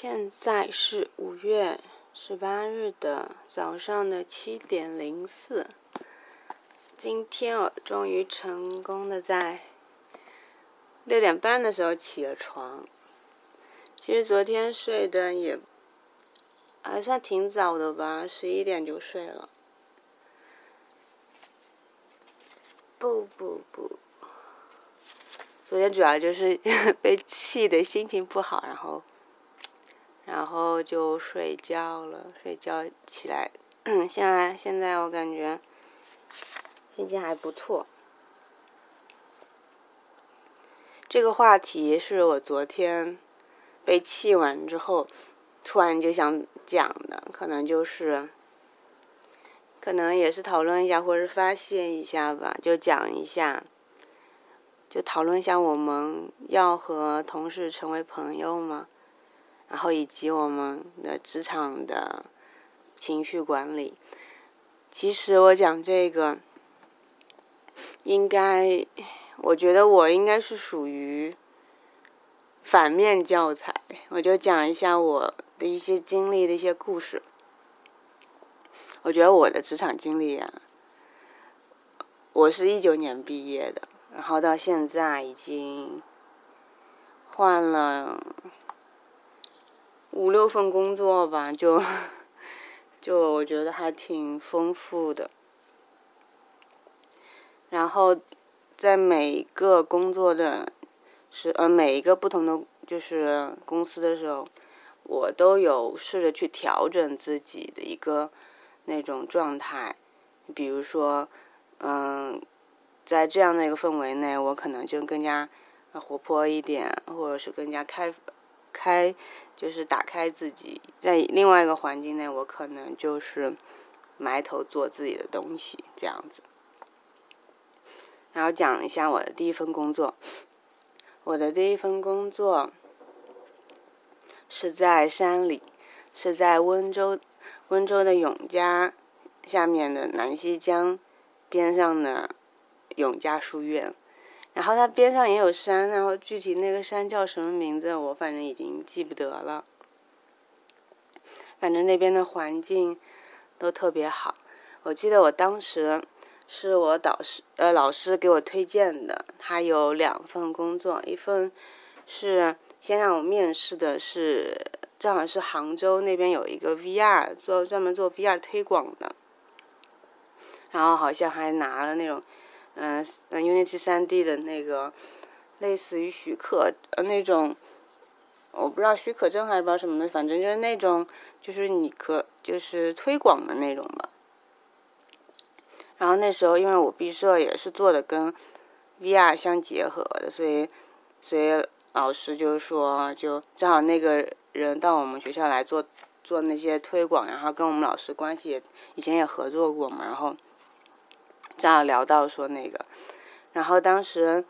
现在是五月十八日的早上的七点零四。今天我终于成功的在六点半的时候起了床。其实昨天睡的也还算挺早的吧，十一点就睡了。不不不，昨天主要就是 被气的心情不好，然后。然后就睡觉了，睡觉起来，现在现在我感觉心情还不错。这个话题是我昨天被气完之后，突然就想讲的，可能就是，可能也是讨论一下，或者是发泄一下吧，就讲一下，就讨论一下我们要和同事成为朋友吗？然后以及我们的职场的情绪管理，其实我讲这个，应该，我觉得我应该是属于反面教材。我就讲一下我的一些经历的一些故事。我觉得我的职场经历啊，我是一九年毕业的，然后到现在已经换了。五六份工作吧，就就我觉得还挺丰富的。然后在每一个工作的是呃每一个不同的就是公司的时候，我都有试着去调整自己的一个那种状态。比如说，嗯，在这样的一个氛围内，我可能就更加活泼一点，或者是更加开开。就是打开自己，在另外一个环境内，我可能就是埋头做自己的东西这样子。然后讲一下我的第一份工作，我的第一份工作是在山里，是在温州，温州的永嘉下面的南溪江边上的永嘉书院。然后它边上也有山，然后具体那个山叫什么名字，我反正已经记不得了。反正那边的环境都特别好。我记得我当时是我导师呃老师给我推荐的，他有两份工作，一份是先让我面试的是正好是杭州那边有一个 VR 做专门做 VR 推广的，然后好像还拿了那种。嗯嗯，Unity 三 D 的那个类似于许可呃那种，我不知道许可证还是不知道什么的，反正就是那种就是你可就是推广的那种吧。然后那时候因为我毕设也是做的跟 VR 相结合的，所以所以老师就说就正好那个人到我们学校来做做那些推广，然后跟我们老师关系以前也合作过嘛，然后。正好聊到说那个，然后当时，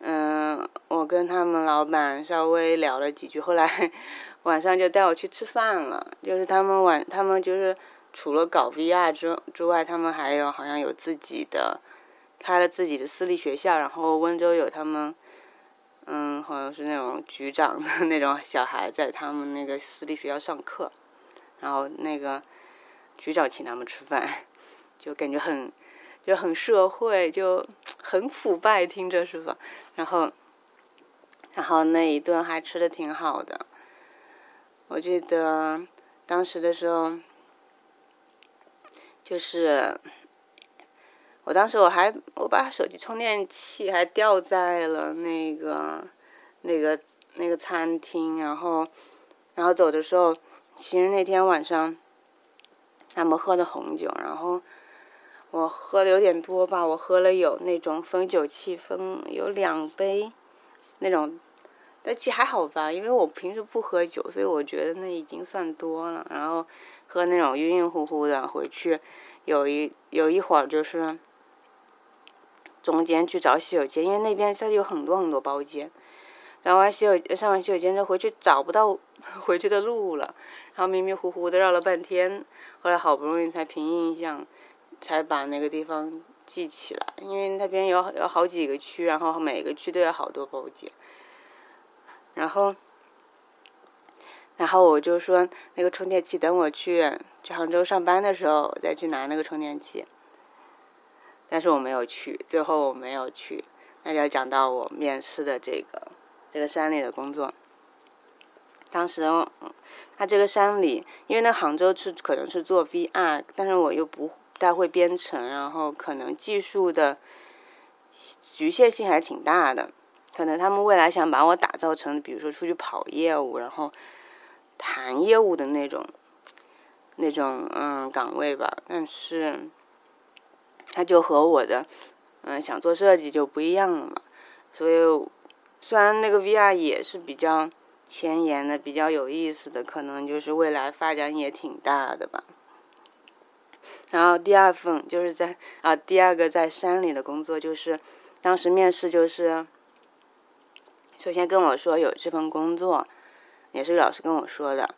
嗯，我跟他们老板稍微聊了几句，后来 晚上就带我去吃饭了。就是他们晚，他们就是除了搞 VR 之之外，他们还有好像有自己的，开了自己的私立学校。然后温州有他们，嗯，好像是那种局长的那种小孩在他们那个私立学校上课，然后那个局长请他们吃饭，就感觉很。就很社会，就 很腐败，听着是吧？然后，然后那一顿还吃的挺好的。我记得当时的时候，就是我当时我还我把手机充电器还掉在了那个那个那个餐厅，然后然后走的时候，其实那天晚上他们喝的红酒，然后。我喝的有点多吧，我喝了有那种分酒器分有两杯，那种，但其实还好吧，因为我平时不喝酒，所以我觉得那已经算多了。然后喝那种晕晕乎乎的，回去有一有一会儿就是中间去找洗手间，因为那边它有很多很多包间。然后完洗手上完洗手间之后回去找不到 回去的路了，然后迷迷糊糊的绕了半天，后来好不容易才凭印象。才把那个地方记起来，因为那边有有好几个区，然后每个区都有好多包间。然后，然后我就说那个充电器等我去去杭州上班的时候再去拿那个充电器。但是我没有去，最后我没有去。那就要讲到我面试的这个这个山里的工作。当时，他这个山里，因为那杭州是可能是做 VR，但是我又不太会编程，然后可能技术的局限性还是挺大的。可能他们未来想把我打造成，比如说出去跑业务，然后谈业务的那种那种嗯岗位吧。但是，他就和我的嗯想做设计就不一样了嘛。所以，虽然那个 VR 也是比较。前沿的比较有意思的，可能就是未来发展也挺大的吧。然后第二份就是在啊，第二个在山里的工作，就是当时面试就是，首先跟我说有这份工作，也是老师跟我说的，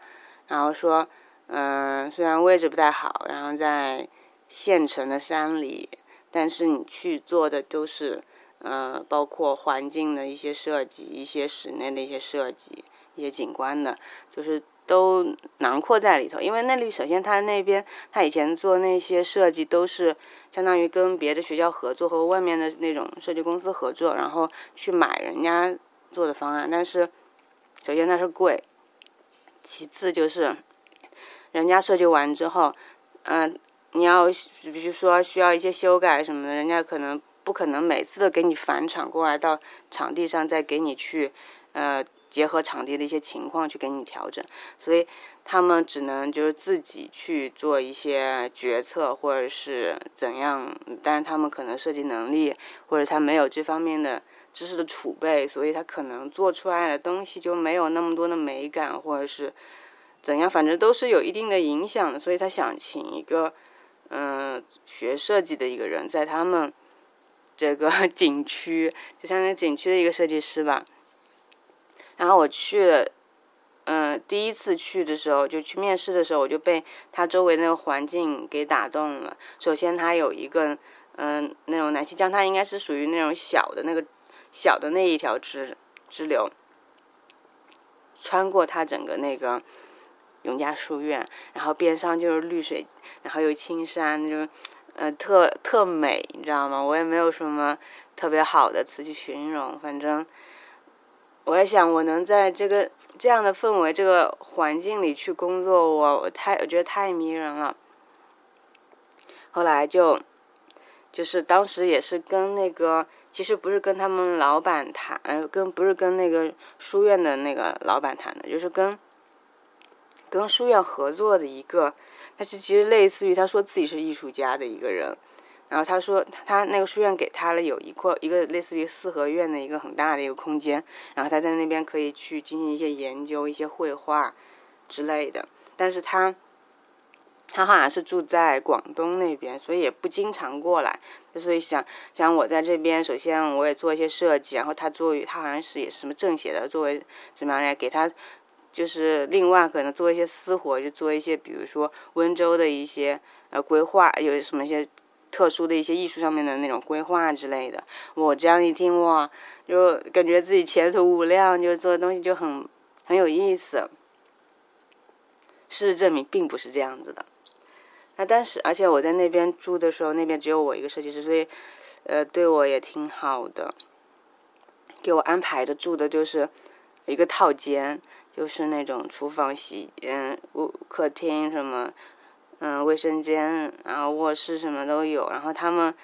然后说，嗯，虽然位置不太好，然后在县城的山里，但是你去做的都是，呃，包括环境的一些设计，一些室内的一些设计。一些景观的，就是都囊括在里头。因为那里首先他那边他以前做那些设计都是相当于跟别的学校合作和外面的那种设计公司合作，然后去买人家做的方案。但是首先那是贵，其次就是人家设计完之后，嗯，你要比如说需要一些修改什么的，人家可能不可能每次都给你返场过来到场地上再给你去呃。结合场地的一些情况去给你调整，所以他们只能就是自己去做一些决策，或者是怎样。但是他们可能设计能力，或者他没有这方面的知识的储备，所以他可能做出来的东西就没有那么多的美感，或者是怎样，反正都是有一定的影响的。所以他想请一个嗯学设计的一个人，在他们这个 景区，就相当于景区的一个设计师吧。然后我去，嗯，第一次去的时候就去面试的时候，我就被他周围那个环境给打动了。首先，他有一个，嗯，那种南溪江，它应该是属于那种小的那个小的那一条支支流，穿过它整个那个永嘉书院，然后边上就是绿水，然后有青山，那种，呃，特特美，你知道吗？我也没有什么特别好的词去形容，反正。我在想，我能在这个这样的氛围、这个环境里去工作，我我太我觉得太迷人了。后来就，就是当时也是跟那个，其实不是跟他们老板谈，跟不是跟那个书院的那个老板谈的，就是跟跟书院合作的一个，他是其实类似于他说自己是艺术家的一个人。然后他说，他那个书院给他了有一块一个类似于四合院的一个很大的一个空间，然后他在那边可以去进行一些研究、一些绘画之类的。但是他他好像是住在广东那边，所以也不经常过来。所以想想我在这边，首先我也做一些设计，然后他作为他好像是也是什么政协的，作为怎么样来给他就是另外可能做一些私活，就做一些比如说温州的一些呃规划，有什么一些。特殊的一些艺术上面的那种规划之类的，我这样一听哇，就感觉自己前途无量，就是做的东西就很很有意思。事实证明并不是这样子的。那但是，而且我在那边住的时候，那边只有我一个设计师，所以呃对我也挺好的，给我安排的住的就是一个套间，就是那种厨房、洗嗯、屋客厅什么。嗯，卫生间，然后卧室什么都有。然后他们，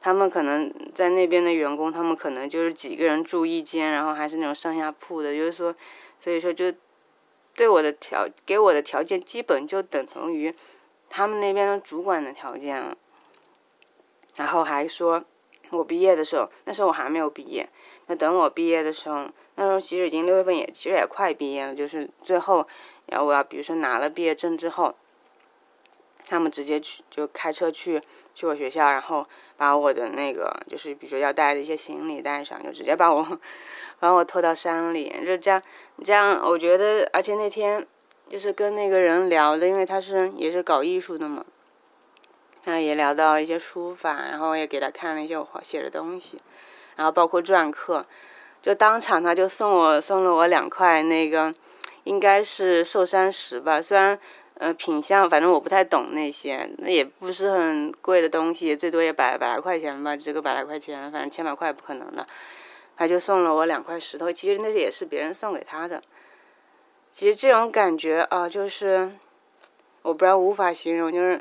他们可能在那边的员工，他们可能就是几个人住一间，然后还是那种上下铺的。就是说，所以说就对我的条给我的条件，基本就等同于他们那边的主管的条件了。然后还说，我毕业的时候，那时候我还没有毕业。那等我毕业的时候，那时候其实已经六月份，也其实也快毕业了。就是最后，然后我要比如说拿了毕业证之后。他们直接去就开车去去我学校，然后把我的那个就是比如说要带的一些行李带上，就直接把我把我拖到山里，就这样这样。我觉得，而且那天就是跟那个人聊的，因为他是也是搞艺术的嘛，他也聊到一些书法，然后也给他看了一些我写的东西，然后包括篆刻，就当场他就送我送了我两块那个。应该是寿山石吧，虽然。呃，品相反正我不太懂那些，那也不是很贵的东西，最多也百百来块钱吧，值个百来块钱，反正千把块不可能的。他就送了我两块石头，其实那也是别人送给他的。其实这种感觉啊，就是我不知道无法形容，就是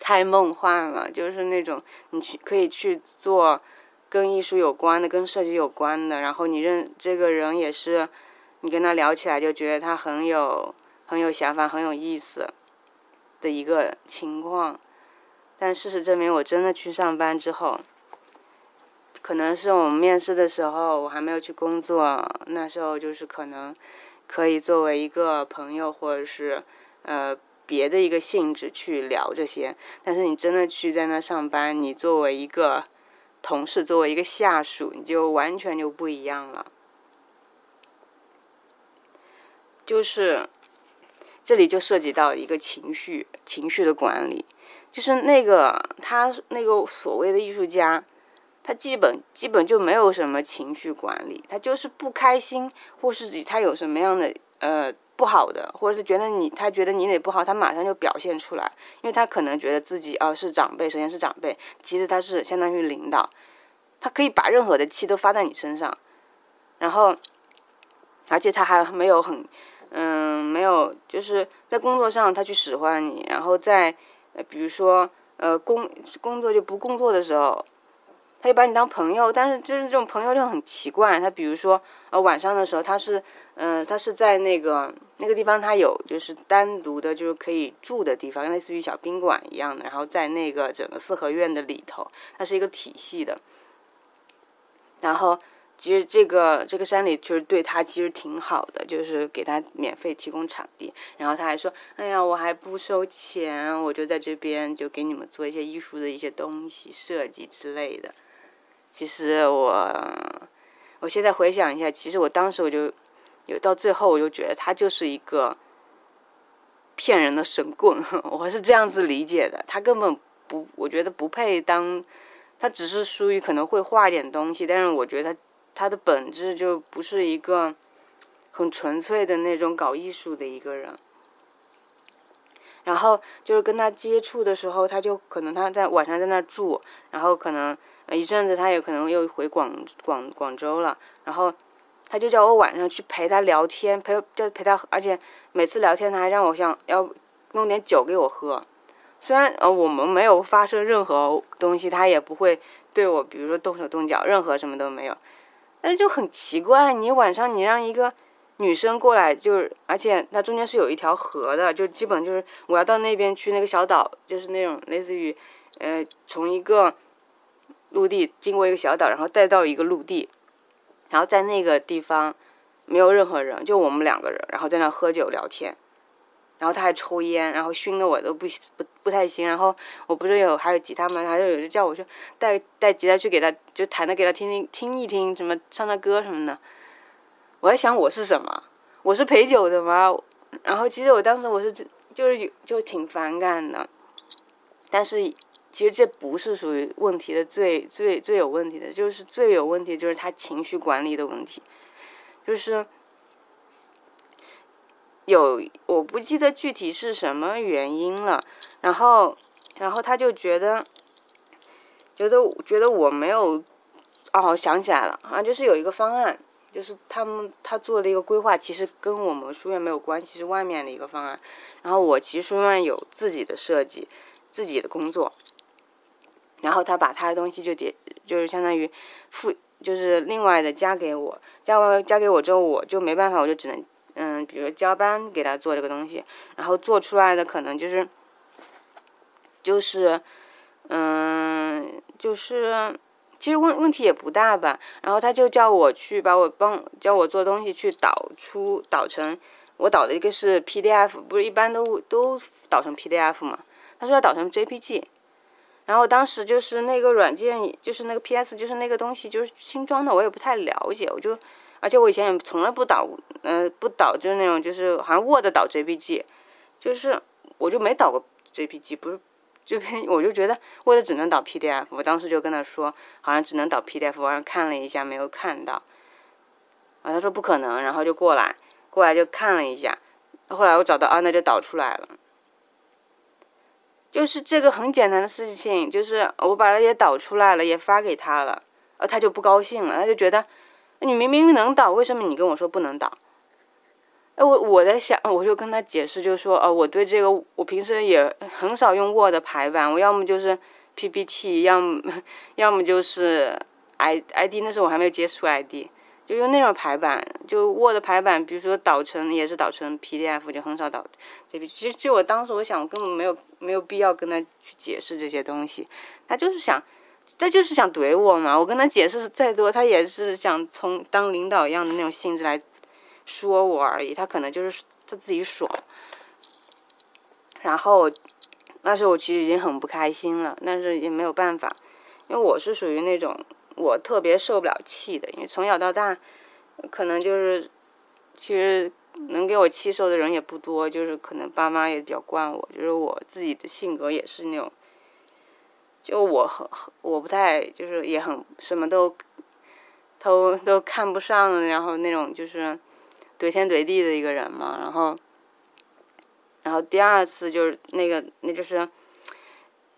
太梦幻了，就是那种你去可以去做跟艺术有关的、跟设计有关的，然后你认这个人也是，你跟他聊起来就觉得他很有。很有想法，很有意思的一个情况，但事实证明，我真的去上班之后，可能是我们面试的时候，我还没有去工作，那时候就是可能可以作为一个朋友，或者是呃别的一个性质去聊这些，但是你真的去在那上班，你作为一个同事，作为一个下属，你就完全就不一样了，就是。这里就涉及到一个情绪，情绪的管理，就是那个他那个所谓的艺术家，他基本基本就没有什么情绪管理，他就是不开心，或是他有什么样的呃不好的，或者是觉得你他觉得你哪不好，他马上就表现出来，因为他可能觉得自己啊是长辈，首先是长辈，其实他是相当于领导，他可以把任何的气都发在你身上，然后，而且他还没有很。嗯，没有，就是在工作上他去使唤你，然后在，比如说，呃，工工作就不工作的时候，他就把你当朋友，但是就是这种朋友就很奇怪。他比如说，呃，晚上的时候他是，嗯，他是在那个那个地方，他有就是单独的，就是可以住的地方，类似于小宾馆一样的。然后在那个整个四合院的里头，它是一个体系的，然后。其实这个这个山里就是对他其实挺好的，就是给他免费提供场地，然后他还说：“哎呀，我还不收钱，我就在这边就给你们做一些艺术的一些东西设计之类的。”其实我我现在回想一下，其实我当时我就有到最后我就觉得他就是一个骗人的神棍，我是这样子理解的。他根本不，我觉得不配当，他只是属于可能会画一点东西，但是我觉得他。他的本质就不是一个很纯粹的那种搞艺术的一个人，然后就是跟他接触的时候，他就可能他在晚上在那住，然后可能一阵子他也可能又回广广广州了，然后他就叫我晚上去陪他聊天，陪就陪他，而且每次聊天他还让我想要弄点酒给我喝，虽然呃我们没有发生任何东西，他也不会对我比如说动手动脚，任何什么都没有。但是就很奇怪，你晚上你让一个女生过来，就是而且它中间是有一条河的，就基本就是我要到那边去那个小岛，就是那种类似于，呃，从一个陆地经过一个小岛，然后带到一个陆地，然后在那个地方没有任何人，就我们两个人，然后在那喝酒聊天。然后他还抽烟，然后熏的我都不不不太行。然后我不是有还有吉他吗？他就有就叫我去带带吉他去给他就弹的给他听听听一听，什么唱唱歌什么的。我在想我是什么？我是陪酒的吗？然后其实我当时我是就是就挺反感的。但是其实这不是属于问题的最最最有问题的，就是最有问题就是他情绪管理的问题，就是。有我不记得具体是什么原因了，然后，然后他就觉得，觉得觉得我没有，哦，想起来了啊，就是有一个方案，就是他们他做的一个规划，其实跟我们书院没有关系，是外面的一个方案。然后我其实书院有自己的设计，自己的工作，然后他把他的东西就叠，就是相当于付，就是另外的加给我，加完加给我之后，我就没办法，我就只能。嗯，比如交班给他做这个东西，然后做出来的可能就是，就是，嗯，就是，其实问问题也不大吧。然后他就叫我去把我帮教我做东西去导出导成，我导的一个是 PDF，不是一般都都导成 PDF 嘛？他说要导成 JPG，然后当时就是那个软件，就是那个 PS，就是那个东西就是新装的，我也不太了解，我就。而且我以前也从来不导，呃，不导就是那种，就是好像 Word 导 JPG，就是我就没导过 JPG，不是这边 我就觉得 Word 只能导 PDF，我当时就跟他说，好像只能导 PDF，我让看了一下没有看到，啊，他说不可能，然后就过来，过来就看了一下，后来我找到啊，那就导出来了。就是这个很简单的事情，就是我把它也导出来了，也发给他了，啊，他就不高兴了，他就觉得你明明能导，为什么你跟我说不能导？哎，我我在想，我就跟他解释，就说，呃，我对这个我平时也很少用 Word 排版，我要么就是 PPT，要么要么就是 I ID，那时候我还没有接触 ID。就用那种排版，就 Word 排版，比如说导成也是导成 PDF，就很少导。这其实就我当时我想，我根本没有没有必要跟他去解释这些东西，他就是想，他就是想怼我嘛。我跟他解释再多，他也是想从当领导一样的那种性质来说我而已。他可能就是他自己爽。然后那时候我其实已经很不开心了，但是也没有办法，因为我是属于那种。我特别受不了气的，因为从小到大，可能就是，其实能给我气受的人也不多，就是可能爸妈也比较惯我，就是我自己的性格也是那种，就我很我不太就是也很什么都，都都看不上，然后那种就是怼天怼地的一个人嘛，然后，然后第二次就是那个那就是。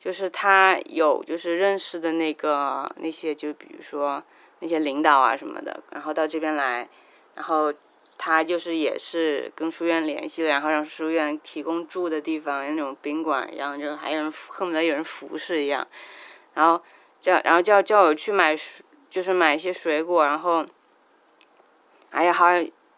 就是他有就是认识的那个那些就比如说那些领导啊什么的，然后到这边来，然后他就是也是跟书院联系了，然后让书院提供住的地方，那种宾馆一样，就还有人恨不得有人服侍一样，然后叫然后叫叫我去买，就是买一些水果，然后，哎呀好，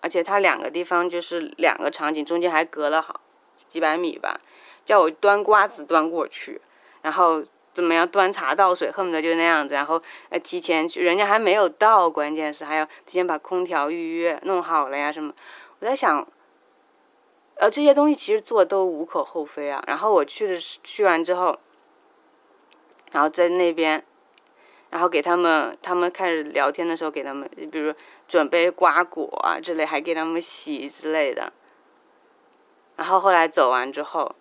而且他两个地方就是两个场景中间还隔了好几百米吧，叫我端瓜子端过去。然后怎么样端茶倒水，恨不得就那样子。然后呃，提前去，人家还没有到，关键是还要提前把空调预约弄好了呀什么。我在想，呃，这些东西其实做都无可厚非啊。然后我去的去完之后，然后在那边，然后给他们，他们开始聊天的时候，给他们，比如准备瓜果啊之类，还给他们洗之类的。然后后来走完之后。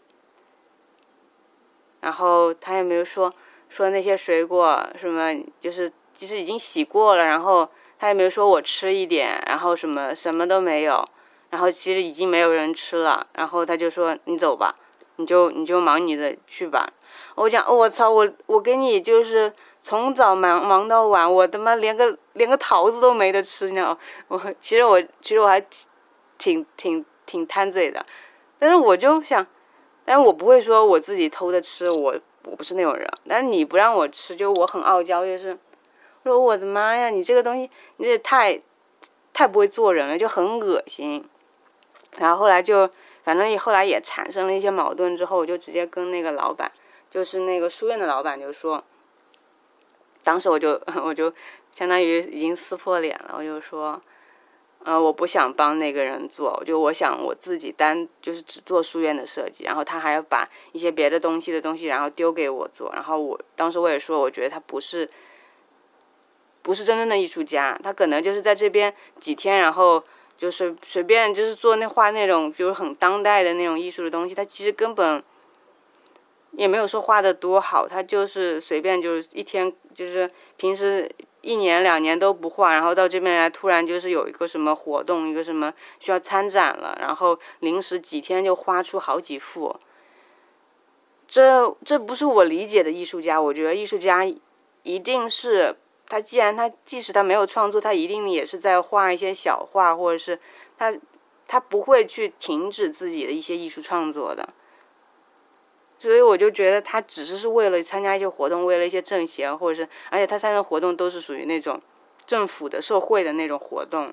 然后他也没有说说那些水果什么，就是其实已经洗过了。然后他也没有说我吃一点，然后什么什么都没有。然后其实已经没有人吃了。然后他就说你走吧，你就你就忙你的去吧。我讲我操我我给你就是从早忙忙到晚，我他妈连个连个桃子都没得吃，你知道？我其实我其实我还挺挺挺贪嘴的，但是我就想。但是我不会说我自己偷着吃，我我不是那种人。但是你不让我吃，就我很傲娇，就是说我的妈呀，你这个东西你也太太不会做人了，就很恶心。然后后来就反正也后来也产生了一些矛盾，之后我就直接跟那个老板，就是那个书院的老板，就说，当时我就 我就相当于已经撕破脸了，我就说。呃，我不想帮那个人做，就我想我自己单就是只做书院的设计，然后他还要把一些别的东西的东西，然后丢给我做。然后我当时我也说，我觉得他不是，不是真正的艺术家，他可能就是在这边几天，然后就是随便就是做那画那种，比如很当代的那种艺术的东西，他其实根本也没有说画的多好，他就是随便就是一天就是平时。一年两年都不画，然后到这边来，突然就是有一个什么活动，一个什么需要参展了，然后临时几天就画出好几幅。这这不是我理解的艺术家，我觉得艺术家一定是他，既然他即使他没有创作，他一定也是在画一些小画，或者是他他不会去停止自己的一些艺术创作的。所以我就觉得他只是是为了参加一些活动，为了一些政协，或者是，而且他参加活动都是属于那种政府的、社会的那种活动。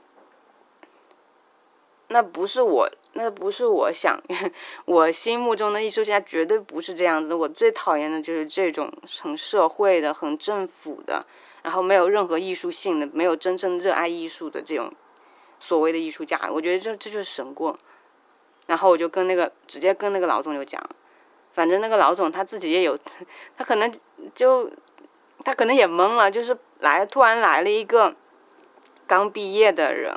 那不是我，那不是我想，我心目中的艺术家绝对不是这样子。我最讨厌的就是这种很社会的、很政府的，然后没有任何艺术性的、没有真正热爱艺术的这种所谓的艺术家。我觉得这这就是神棍。然后我就跟那个直接跟那个老总就讲。反正那个老总他自己也有，他可能就他可能也懵了，就是来突然来了一个刚毕业的人，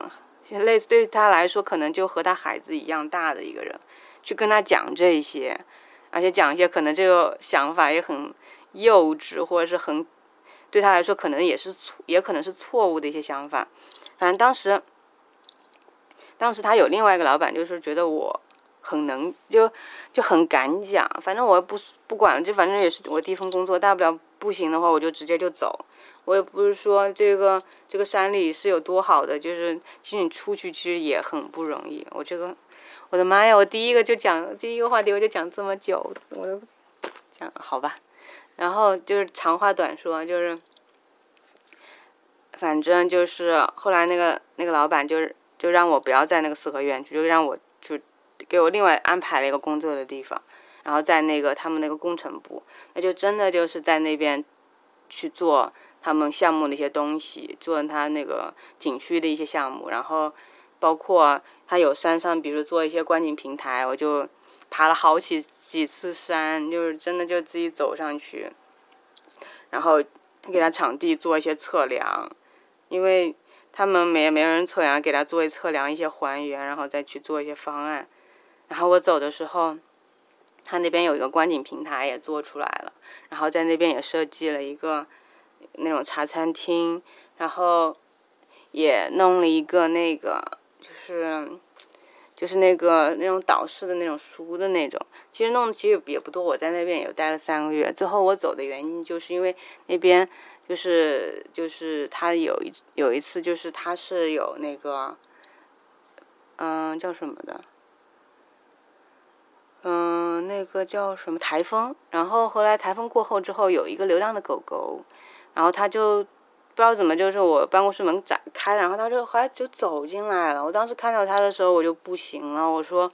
类似对他来说可能就和他孩子一样大的一个人，去跟他讲这些，而且讲一些可能这个想法也很幼稚，或者是很对他来说可能也是错，也可能是错误的一些想法。反正当时当时他有另外一个老板，就是觉得我很能，就就很敢讲。反正我不不管了，就反正也是我第一份工作，大不了不行的话，我就直接就走。我也不是说这个这个山里是有多好的，就是其实你出去其实也很不容易。我这个，我的妈呀！我第一个就讲第一个话题，我就讲这么久，我都讲好吧。然后就是长话短说，就是。反正就是后来那个那个老板就是就让我不要在那个四合院，就让我就给我另外安排了一个工作的地方，然后在那个他们那个工程部，那就真的就是在那边去做他们项目的一些东西，做他那个景区的一些项目，然后包括他有山上，比如做一些观景平台，我就爬了好几几次山，就是真的就自己走上去，然后给他场地做一些测量。因为他们没没人测量，给他做一测量一些还原，然后再去做一些方案。然后我走的时候，他那边有一个观景平台也做出来了，然后在那边也设计了一个那种茶餐厅，然后也弄了一个那个就是就是那个那种导师的那种书的那种。其实弄的其实也不多，我在那边也待了三个月。最后我走的原因就是因为那边。就是就是他有一有一次就是他是有那个，嗯叫什么的，嗯那个叫什么台风，然后后来台风过后之后有一个流浪的狗狗，然后他就不知道怎么就是我办公室门展开，然后他就后来就走进来了。我当时看到他的时候我就不行了，我说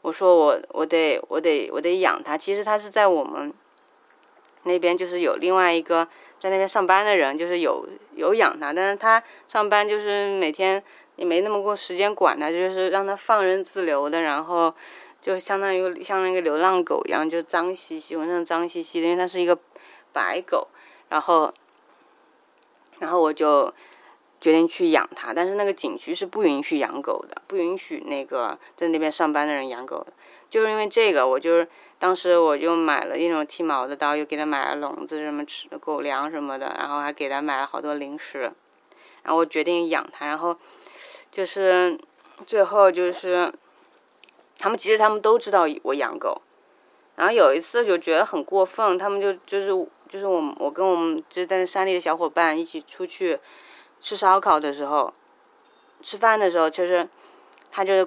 我说我我得我得我得养它。其实他是在我们那边就是有另外一个。在那边上班的人就是有有养它，但是他上班就是每天也没那么多时间管它，就是让它放任自流的，然后就相当于像那个流浪狗一样，就脏兮兮，浑身脏兮兮的，因为它是一个白狗，然后然后我就决定去养它，但是那个景区是不允许养狗的，不允许那个在那边上班的人养狗的，就是因为这个，我就是。当时我就买了一种剃毛的刀，又给它买了笼子，什么吃狗粮什么的，然后还给它买了好多零食，然后我决定养它，然后就是最后就是他们其实他们都知道我养狗，然后有一次就觉得很过分，他们就就是就是我我跟我们就在山里的小伙伴一起出去吃烧烤的时候，吃饭的时候，就是他就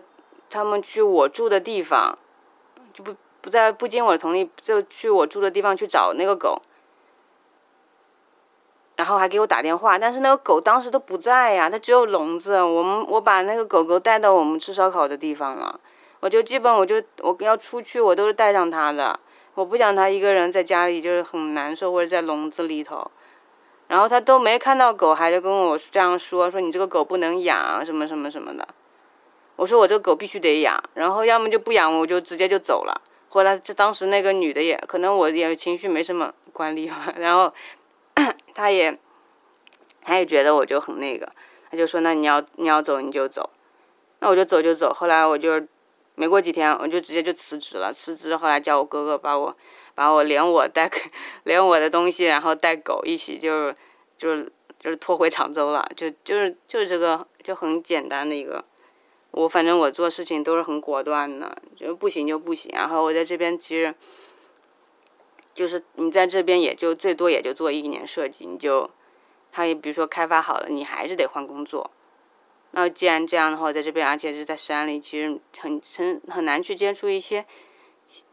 他们去我住的地方就不。不在不经我的同意，就去我住的地方去找那个狗，然后还给我打电话，但是那个狗当时都不在呀，它只有笼子。我们我把那个狗狗带到我们吃烧烤的地方了，我就基本我就我要出去，我都是带上它的，我不想它一个人在家里就是很难受，或者在笼子里头。然后他都没看到狗，还就跟我这样说，说你这个狗不能养，什么什么什么的。我说我这个狗必须得养，然后要么就不养，我就直接就走了。后来，就当时那个女的也可能我也情绪没什么管理吧，然后 她也，她也觉得我就很那个，她就说那你要你要走你就走，那我就走就走。后来我就没过几天，我就直接就辞职了。辞职后来叫我哥哥把我把我连我带 连我的东西，然后带狗一起就就就是拖回常州了。就就是就是这个就很简单的一个。我反正我做事情都是很果断的，就不行就不行。然后我在这边其实，就是你在这边也就最多也就做一年设计，你就，他也比如说开发好了，你还是得换工作。那既然这样的话，在这边而且是在山里，其实很很很难去接触一些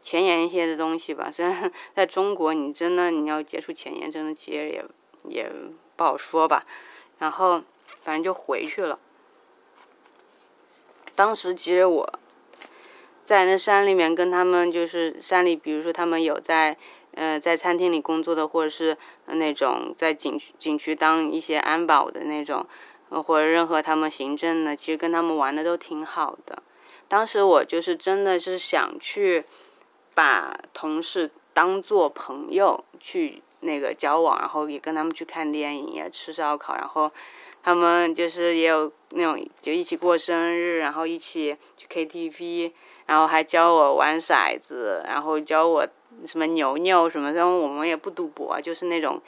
前沿一些的东西吧。虽然在中国，你真的你要接触前沿，真的其实也也不好说吧。然后反正就回去了。当时其实我在那山里面跟他们，就是山里，比如说他们有在，呃，在餐厅里工作的，或者是那种在景区景区当一些安保的那种，或者任何他们行政的，其实跟他们玩的都挺好的。当时我就是真的是想去把同事当做朋友去那个交往，然后也跟他们去看电影，吃烧烤，然后。他们就是也有那种就一起过生日，然后一起去 KTV，然后还教我玩骰子，然后教我什么牛牛什么。虽然我们也不赌博，就是那种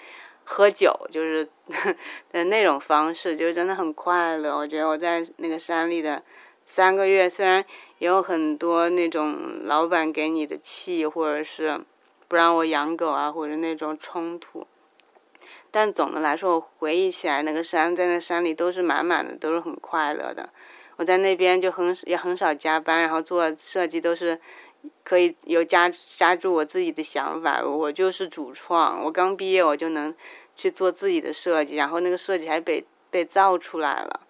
喝酒，就是 的那种方式，就是真的很快乐。我觉得我在那个山里的三个月虽然也有很多那种老板给你的气，或者是不让我养狗啊，或者那种冲突，但总的来说，我回忆起来那个山，在那山里都是满满的，都是很快乐的。我在那边就很也很少加班，然后做设计都是可以有加加注我自己的想法，我就是主创。我刚毕业我就能去做自己的设计，然后那个设计还被被造出来了。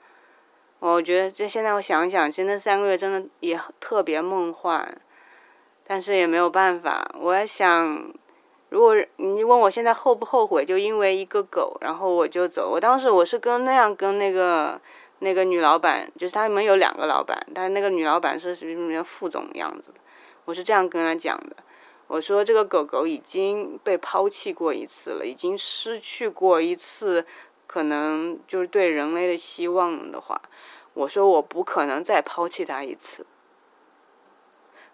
我觉得这现在我想想，其实那三个月真的也特别梦幻，但是也没有办法。我在想，如果你问我现在后不后悔，就因为一个狗，然后我就走。我当时我是跟那样跟那个那个女老板，就是他们有两个老板，但那个女老板是什么副总样子的。我是这样跟他讲的，我说这个狗狗已经被抛弃过一次了，已经失去过一次，可能就是对人类的希望的话。我说我不可能再抛弃它一次。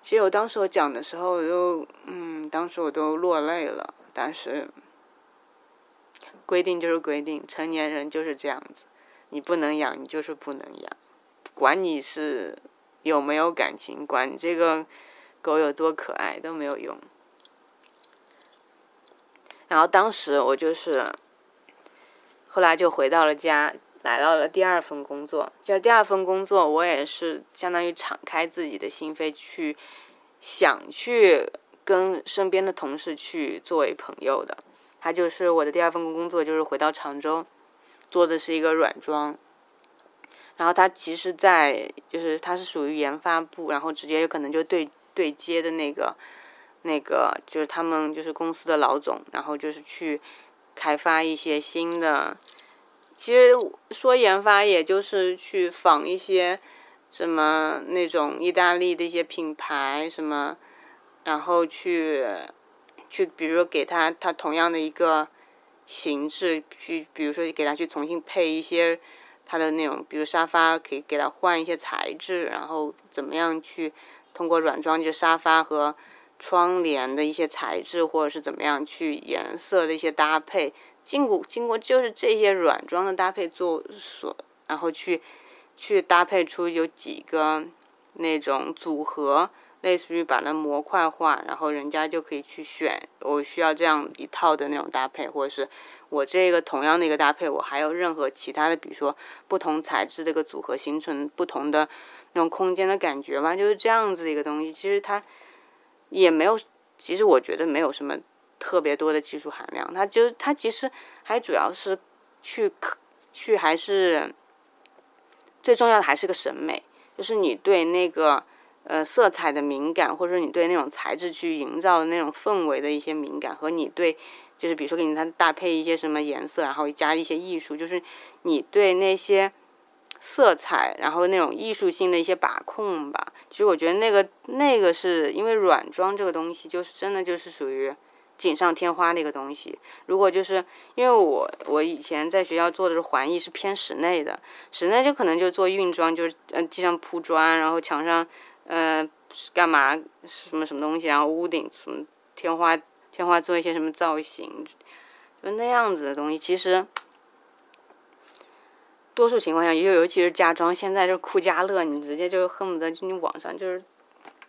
其实我当时我讲的时候，我就嗯，当时我都落泪了。但是规定就是规定，成年人就是这样子，你不能养，你就是不能养，管你是有没有感情，管你这个狗有多可爱都没有用。然后当时我就是，后来就回到了家。来到了第二份工作，就第二份工作，我也是相当于敞开自己的心扉去想去跟身边的同事去作为朋友的。他就是我的第二份工作，就是回到常州做的是一个软装。然后他其实，在就是他是属于研发部，然后直接有可能就对对接的那个那个就是他们就是公司的老总，然后就是去开发一些新的。其实说研发，也就是去仿一些什么那种意大利的一些品牌什么，然后去去，比如说给他他同样的一个形制，去比如说给他去重新配一些他的那种，比如沙发可以给他换一些材质，然后怎么样去通过软装就沙发和窗帘的一些材质，或者是怎么样去颜色的一些搭配。经过经过就是这些软装的搭配做所，然后去去搭配出有几个那种组合，类似于把它模块化，然后人家就可以去选我需要这样一套的那种搭配，或者是我这个同样的一个搭配，我还有任何其他的，比如说不同材质的一个组合，形成不同的那种空间的感觉吧，就是这样子的一个东西。其实它也没有，其实我觉得没有什么。特别多的技术含量，它就它其实还主要是去去还是最重要的还是个审美，就是你对那个呃色彩的敏感，或者你对那种材质去营造的那种氛围的一些敏感，和你对就是比如说给你它搭配一些什么颜色，然后加一些艺术，就是你对那些色彩，然后那种艺术性的一些把控吧。其实我觉得那个那个是因为软装这个东西，就是真的就是属于。锦上添花那个东西，如果就是因为我我以前在学校做的是环艺，是偏室内的，室内就可能就做运装，就是嗯地上铺砖，然后墙上嗯干嘛什么什么东西，然后屋顶什么天花天花做一些什么造型，就那样子的东西。其实多数情况下，尤尤其是家装，现在就是酷家乐，你直接就恨不得就你网上就是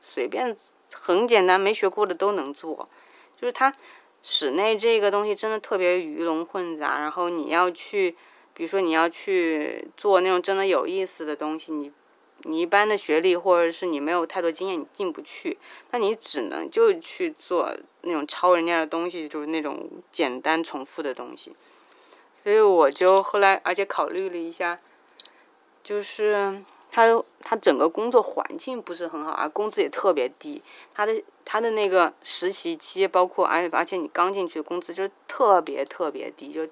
随便很简单，没学过的都能做。就是它室内这个东西真的特别鱼龙混杂，然后你要去，比如说你要去做那种真的有意思的东西，你你一般的学历或者是你没有太多经验，你进不去，那你只能就去做那种超人家的东西，就是那种简单重复的东西。所以我就后来，而且考虑了一下，就是他他整个工作环境不是很好啊，工资也特别低，他的。他的那个实习期，包括而且而且你刚进去的工资就是特别特别低，就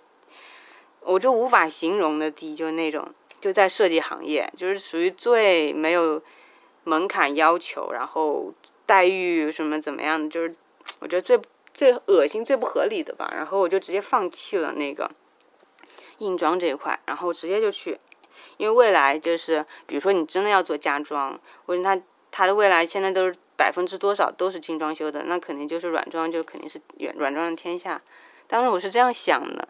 我就无法形容的低，就那种就在设计行业，就是属于最没有门槛要求，然后待遇什么怎么样，就是我觉得最最恶心、最不合理的吧。然后我就直接放弃了那个硬装这一块，然后直接就去，因为未来就是比如说你真的要做家装，或者他他的未来现在都是。百分之多少都是精装修的，那肯定就是软装，就肯定是软软装的天下。当时我是这样想的，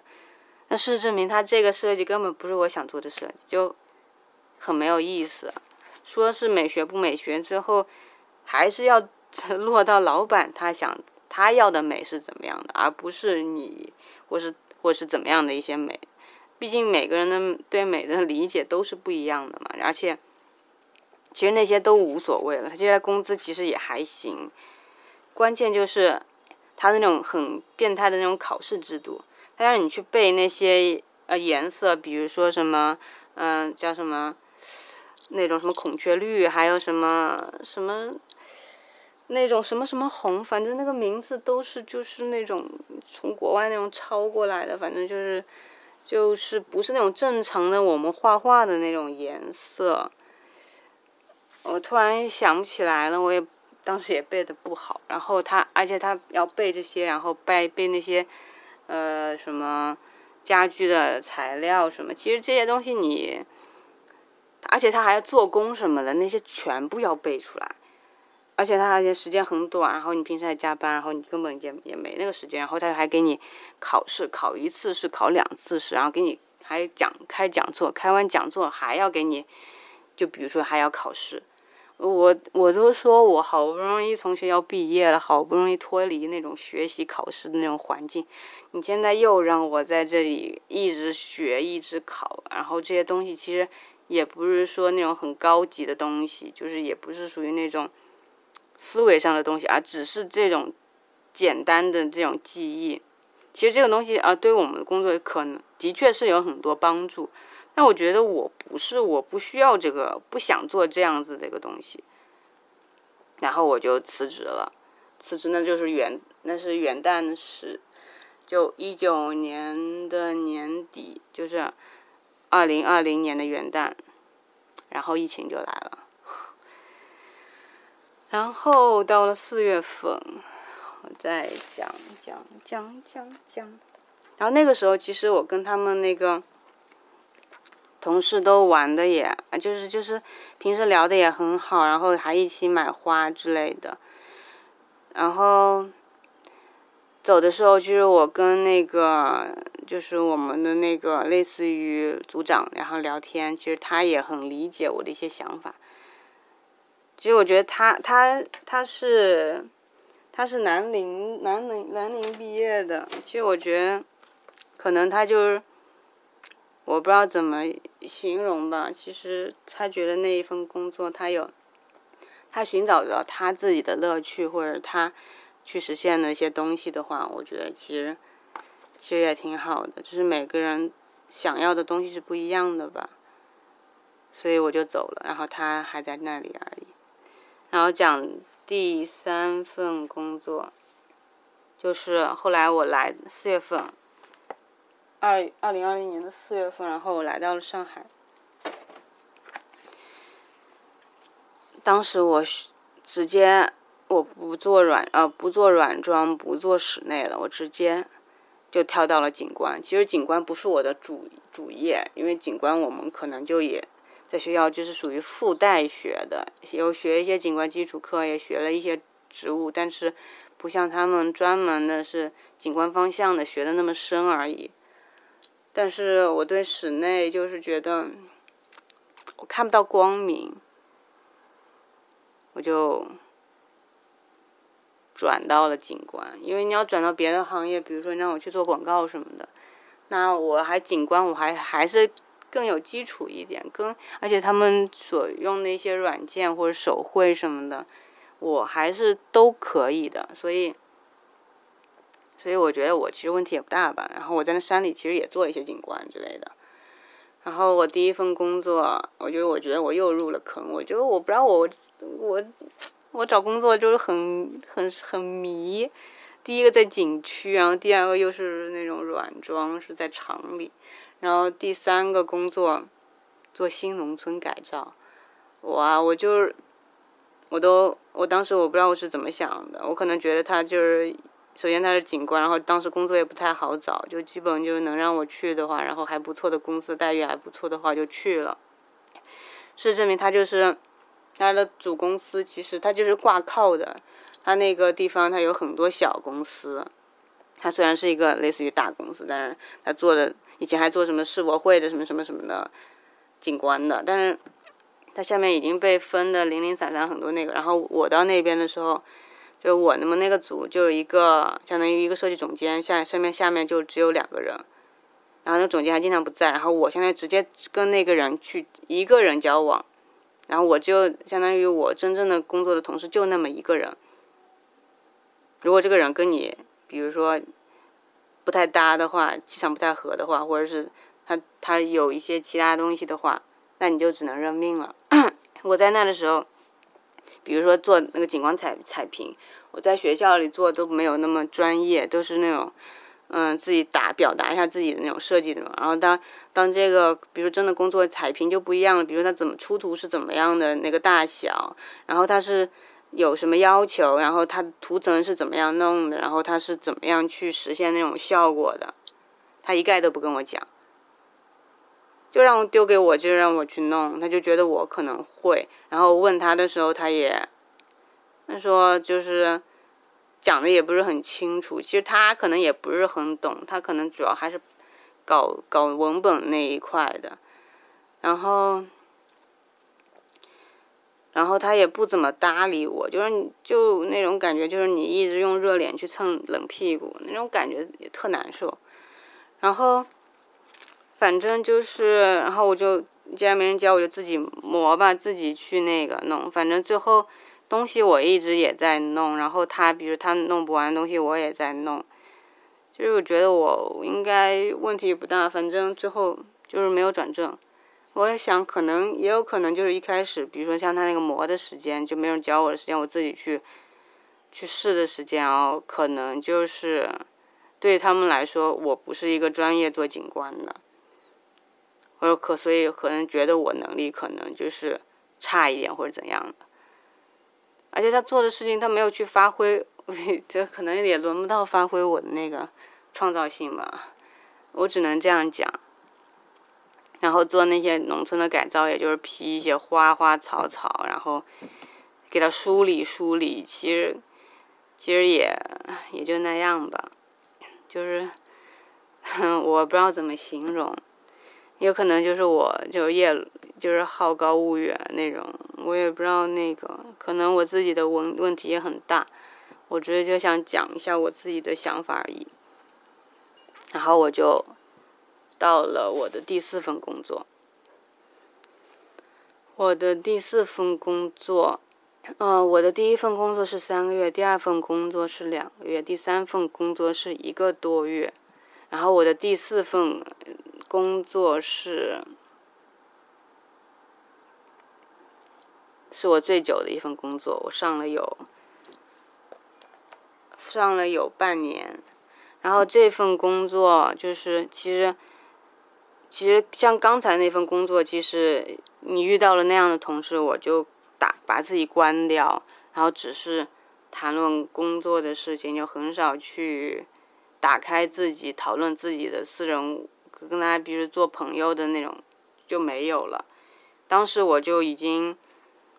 那事实证明，他这个设计根本不是我想做的设计，就很没有意思。说是美学不美学，最后还是要 落到老板他想他要的美是怎么样的，而不是你或是或是怎么样的一些美。毕竟每个人的对美的理解都是不一样的嘛，而且其实那些都无所谓了。他现在工资其实也还行，关键就是他那种很变态的那种考试制度，他让你去背那些呃颜色，比如说什么嗯叫什么那种什么孔雀绿，还有什么什么那种什么什么红，反正那个名字都是就是那种从国外那种抄过来的，反正就是。就是不是那种正常的我们画画的那种颜色，我突然想不起来了，我也当时也背的不好。然后他，而且他要背这些，然后背背那些，呃，什么家具的材料什么，其实这些东西你，而且他还要做工什么的，那些全部要背出来。而且他而且时间很短，然后你平时还加班，然后你根本也也没那个时间，然后他还给你考试，考一次试，考两次试，然后给你还讲开讲座，开完讲座还要给你，就比如说还要考试，我我都说我好不容易从学校毕业了，好不容易脱离那种学习考试的那种环境，你现在又让我在这里一直学一直考，然后这些东西其实也不是说那种很高级的东西，就是也不是属于那种。思维上的东西，而只是这种简单的这种记忆。其实这个东西啊，对我们的工作可能的确是有很多帮助。但我觉得我不是，我不需要这个，不想做这样子的一个东西。然后我就辞职了。辞职那就是元，那是元旦时，就一九年的年底，就是二零二零年的元旦，然后疫情就来了。然后到了四月份，我再讲讲讲讲讲。然后那个时候，其实我跟他们那个同事都玩的也，就是就是平时聊的也很好，然后还一起买花之类的。然后走的时候，就是我跟那个就是我们的那个类似于组长，然后聊天，其实他也很理解我的一些想法。其实我觉得他他他是他是南宁南宁南宁毕业的。其实我觉得可能他就是我不知道怎么形容吧。其实他觉得那一份工作他有他寻找着他自己的乐趣，或者他去实现的一些东西的话，我觉得其实其实也挺好的。就是每个人想要的东西是不一样的吧。所以我就走了，然后他还在那里而已。然后讲第三份工作，就是后来我来四月份，二二零二零年的四月份，然后我来到了上海。当时我直接我不做软呃不做软装不做室内了，我直接就跳到了景观。其实景观不是我的主主业，因为景观我们可能就也。在学校就是属于附带学的，有学一些景观基础课，也学了一些植物，但是不像他们专门的是景观方向的学的那么深而已。但是我对室内就是觉得我看不到光明，我就转到了景观。因为你要转到别的行业，比如说你让我去做广告什么的，那我还景观，我还还是。更有基础一点，更而且他们所用那些软件或者手绘什么的，我还是都可以的，所以，所以我觉得我其实问题也不大吧。然后我在那山里其实也做一些景观之类的。然后我第一份工作，我觉得我觉得我又入了坑。我觉得我不知道我我我找工作就是很很很迷。第一个在景区，然后第二个又是那种软装，是在厂里。然后第三个工作，做新农村改造，哇！我就是，我都，我当时我不知道我是怎么想的，我可能觉得他就是，首先他是警官，然后当时工作也不太好找，就基本就是能让我去的话，然后还不错的公司待遇还不错的话就去了。事实证明他就是，他的主公司其实他就是挂靠的，他那个地方他有很多小公司。他虽然是一个类似于大公司，但是他做的以前还做什么世博会的什么什么什么的景观的，但是他下面已经被分的零零散散很多那个，然后我到那边的时候，就我那么那个组就一个相当于一个设计总监，下上面下面就只有两个人，然后那总监还经常不在，然后我现在直接跟那个人去一个人交往，然后我就相当于我真正的工作的同事就那么一个人。如果这个人跟你，比如说不太搭的话，气场不太合的话，或者是他他有一些其他东西的话，那你就只能认命了。我在那的时候，比如说做那个景观彩彩屏，我在学校里做都没有那么专业，都是那种嗯自己打表达一下自己的那种设计的嘛。然后当当这个，比如说真的工作彩屏就不一样了，比如说它怎么出图是怎么样的那个大小，然后它是。有什么要求？然后它图层是怎么样弄的？然后它是怎么样去实现那种效果的？他一概都不跟我讲，就让我丢给我，就让我去弄。他就觉得我可能会。然后问他的时候，他也他说就是讲的也不是很清楚。其实他可能也不是很懂，他可能主要还是搞搞文本那一块的。然后。然后他也不怎么搭理我，就是就那种感觉，就是你一直用热脸去蹭冷屁股，那种感觉也特难受。然后，反正就是，然后我就既然没人教，我就自己磨吧，自己去那个弄。反正最后东西我一直也在弄，然后他比如他弄不完的东西我也在弄，就是我觉得我应该问题不大，反正最后就是没有转正。我在想，可能也有可能就是一开始，比如说像他那个磨的时间，就没人教我的时间，我自己去去试的时间，然后可能就是对他们来说，我不是一个专业做景观的，或者可所以可能觉得我能力可能就是差一点或者怎样的，而且他做的事情他没有去发挥，这可能也轮不到发挥我的那个创造性吧，我只能这样讲。然后做那些农村的改造，也就是批一些花花草草，然后给它梳理梳理。其实，其实也也就那样吧，就是，我不知道怎么形容，有可能就是我就业就是好高骛远那种，我也不知道那个，可能我自己的问问题也很大，我直接就想讲一下我自己的想法而已，然后我就。到了我的第四份工作，我的第四份工作，嗯，我的第一份工作是三个月，第二份工作是两个月，第三份工作是一个多月，然后我的第四份工作是，是我最久的一份工作，我上了有，上了有半年，然后这份工作就是其实。其实像刚才那份工作，其实你遇到了那样的同事，我就打把自己关掉，然后只是谈论工作的事情，就很少去打开自己讨论自己的私人，跟大家比如做朋友的那种就没有了。当时我就已经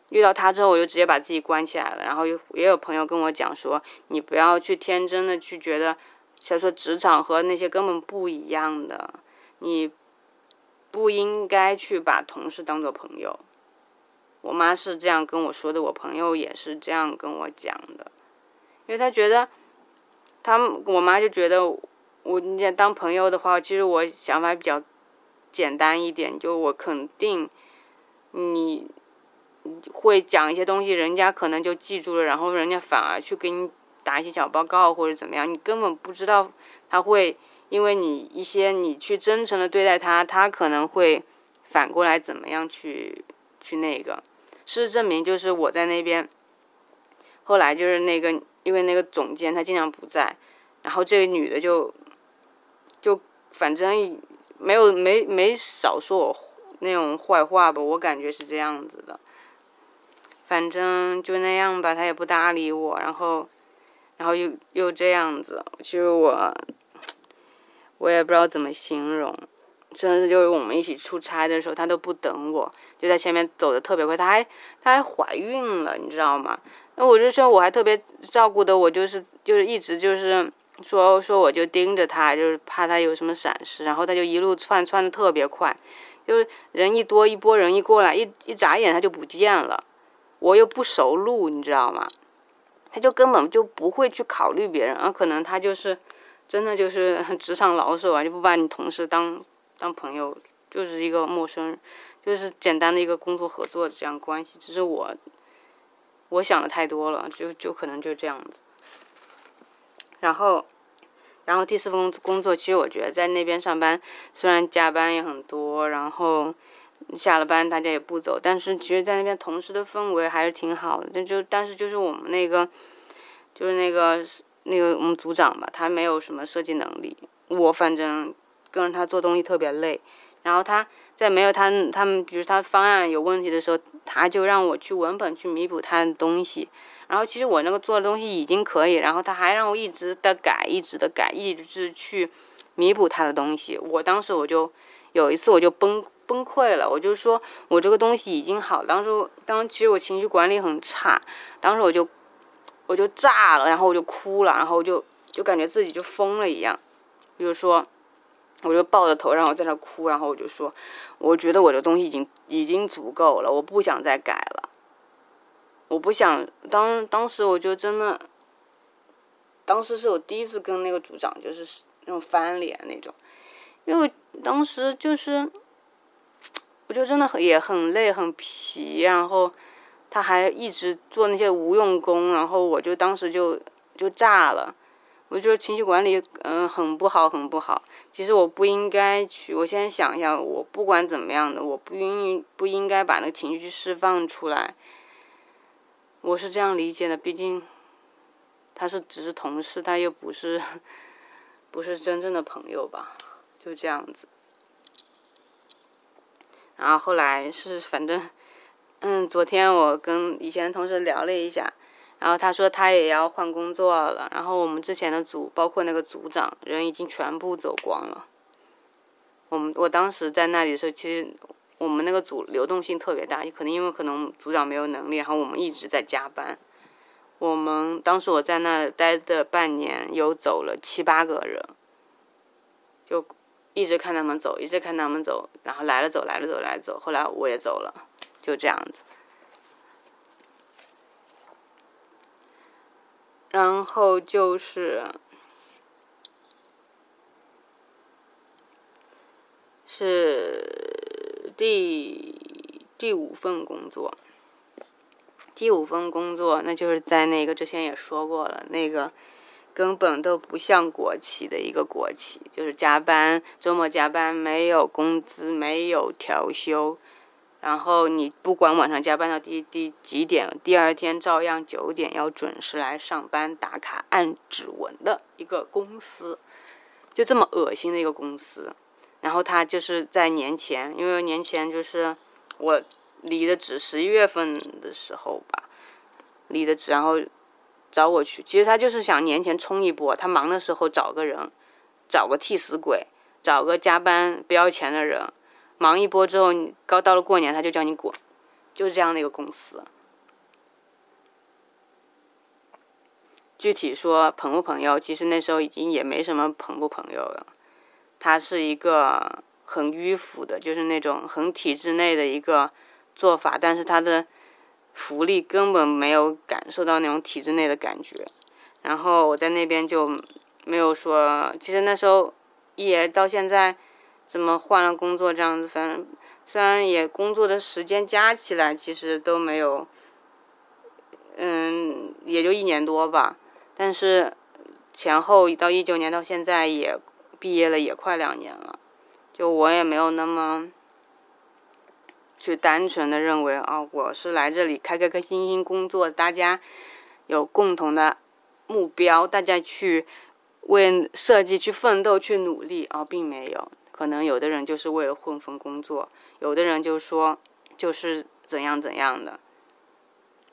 遇到他之后，我就直接把自己关起来了。然后有也有朋友跟我讲说，你不要去天真的去觉得，想说职场和那些根本不一样的，你。不应该去把同事当做朋友，我妈是这样跟我说的，我朋友也是这样跟我讲的，因为他觉得，他我妈就觉得我你想当朋友的话，其实我想法比较简单一点，就我肯定你会讲一些东西，人家可能就记住了，然后人家反而去给你打一些小报告或者怎么样，你根本不知道他会。因为你一些你去真诚的对待他，他可能会反过来怎么样去去那个。事实证明，就是我在那边，后来就是那个，因为那个总监他经常不在，然后这个女的就就反正没有没没少说我那种坏话吧，我感觉是这样子的。反正就那样吧，他也不搭理我，然后然后又又这样子，其实我。我也不知道怎么形容，甚至就是我们一起出差的时候，他都不等我，就在前面走的特别快。他还他还怀孕了，你知道吗？那我就说我还特别照顾的，我就是就是一直就是说说我就盯着他，就是怕他有什么闪失，然后他就一路窜窜的特别快，就是人一多，一波人一过来，一一眨眼他就不见了。我又不熟路，你知道吗？他就根本就不会去考虑别人，啊，可能他就是真的就是职场老手啊，就不把你同事当当朋友，就是一个陌生人，就是简单的一个工作合作的这样关系。只是我我想的太多了，就就可能就这样子。然后，然后第四份工作，其实我觉得在那边上班，虽然加班也很多，然后下了班大家也不走，但是其实，在那边同事的氛围还是挺好的。但就但是就是我们那个，就是那个那个我们组长吧，他没有什么设计能力，我反正跟着他做东西特别累。然后他在没有他他们，比如他方案有问题的时候，他就让我去文本去弥补他的东西。然后其实我那个做的东西已经可以，然后他还让我一直的改，一直的改，一直去弥补他的东西。我当时我就有一次我就崩崩溃了，我就说我这个东西已经好。当时当其实我情绪管理很差，当时我就我就炸了，然后我就哭了，然后就就感觉自己就疯了一样，我就说我就抱着头，然后在那哭，然后我就说我觉得我的东西已经已经足够了，我不想再改了。我不想当当时我就真的，当时是我第一次跟那个组长就是那种翻脸那种，因为当时就是，我就真的很也很累很疲，然后他还一直做那些无用功，然后我就当时就就炸了，我觉得情绪管理嗯很不好很不好，其实我不应该去，我现在想一下，我不管怎么样的，我不应不应该把那个情绪释放出来。我是这样理解的，毕竟他是只是同事，他又不是不是真正的朋友吧，就这样子。然后后来是反正，嗯，昨天我跟以前的同事聊了一下，然后他说他也要换工作了，然后我们之前的组，包括那个组长，人已经全部走光了。我们我当时在那里的时候，其实。我们那个组流动性特别大，可能因为可能组长没有能力，然后我们一直在加班。我们当时我在那待的半年，有走了七八个人，就一直看他们走，一直看他们走，然后来了走，来了走，来了走，后来我也走了，就这样子。然后就是是。第第五份工作，第五份工作，那就是在那个之前也说过了，那个根本都不像国企的一个国企，就是加班，周末加班，没有工资，没有调休，然后你不管晚上加班到第第几点，第二天照样九点要准时来上班打卡，按指纹的一个公司，就这么恶心的一个公司。然后他就是在年前，因为年前就是我离的职，十一月份的时候吧，离的职，然后找我去。其实他就是想年前冲一波，他忙的时候找个人，找个替死鬼，找个加班不要钱的人，忙一波之后，你刚到了过年他就叫你滚，就是这样的一个公司。具体说朋不朋友，其实那时候已经也没什么朋不朋友了。他是一个很迂腐的，就是那种很体制内的一个做法，但是他的福利根本没有感受到那种体制内的感觉。然后我在那边就没有说，其实那时候也到现在怎么换了工作这样子，反正虽然也工作的时间加起来其实都没有，嗯，也就一年多吧，但是前后到一九年到现在也。毕业了也快两年了，就我也没有那么，去单纯的认为啊，我是来这里开开开心心工作，大家有共同的目标，大家去为设计去奋斗去努力啊，并没有。可能有的人就是为了混份工作，有的人就说就是怎样怎样的。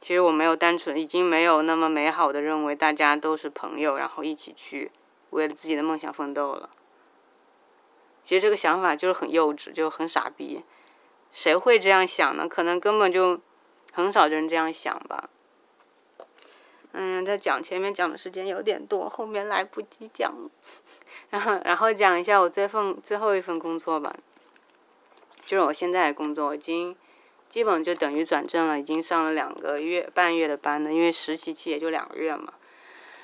其实我没有单纯，已经没有那么美好的认为大家都是朋友，然后一起去为了自己的梦想奋斗了。其实这个想法就是很幼稚，就很傻逼，谁会这样想呢？可能根本就很少人这样想吧。嗯，在讲前面讲的时间有点多，后面来不及讲了，然后然后讲一下我这份最后一份工作吧。就是我现在的工作，已经基本就等于转正了，已经上了两个月半月的班了，因为实习期也就两个月嘛。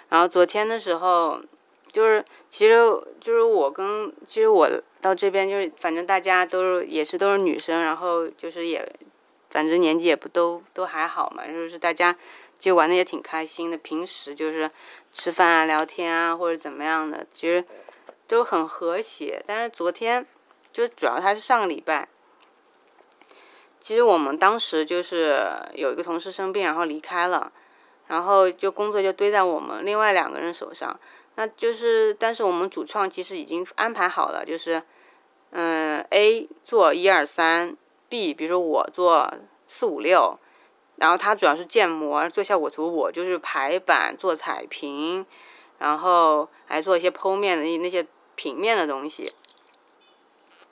然后昨天的时候，就是其实就是我跟其实我到这边就是反正大家都是也是都是女生，然后就是也反正年纪也不都都还好嘛，就是大家就玩的也挺开心的。平时就是吃饭啊、聊天啊或者怎么样的，其实都很和谐。但是昨天就主要他是上个礼拜。其实我们当时就是有一个同事生病，然后离开了，然后就工作就堆在我们另外两个人手上。那就是，但是我们主创其实已经安排好了，就是，嗯，A 做一二三，B 比如说我做四五六，然后他主要是建模做效果图，我就是排版做彩屏，然后还做一些剖面的那些平面的东西。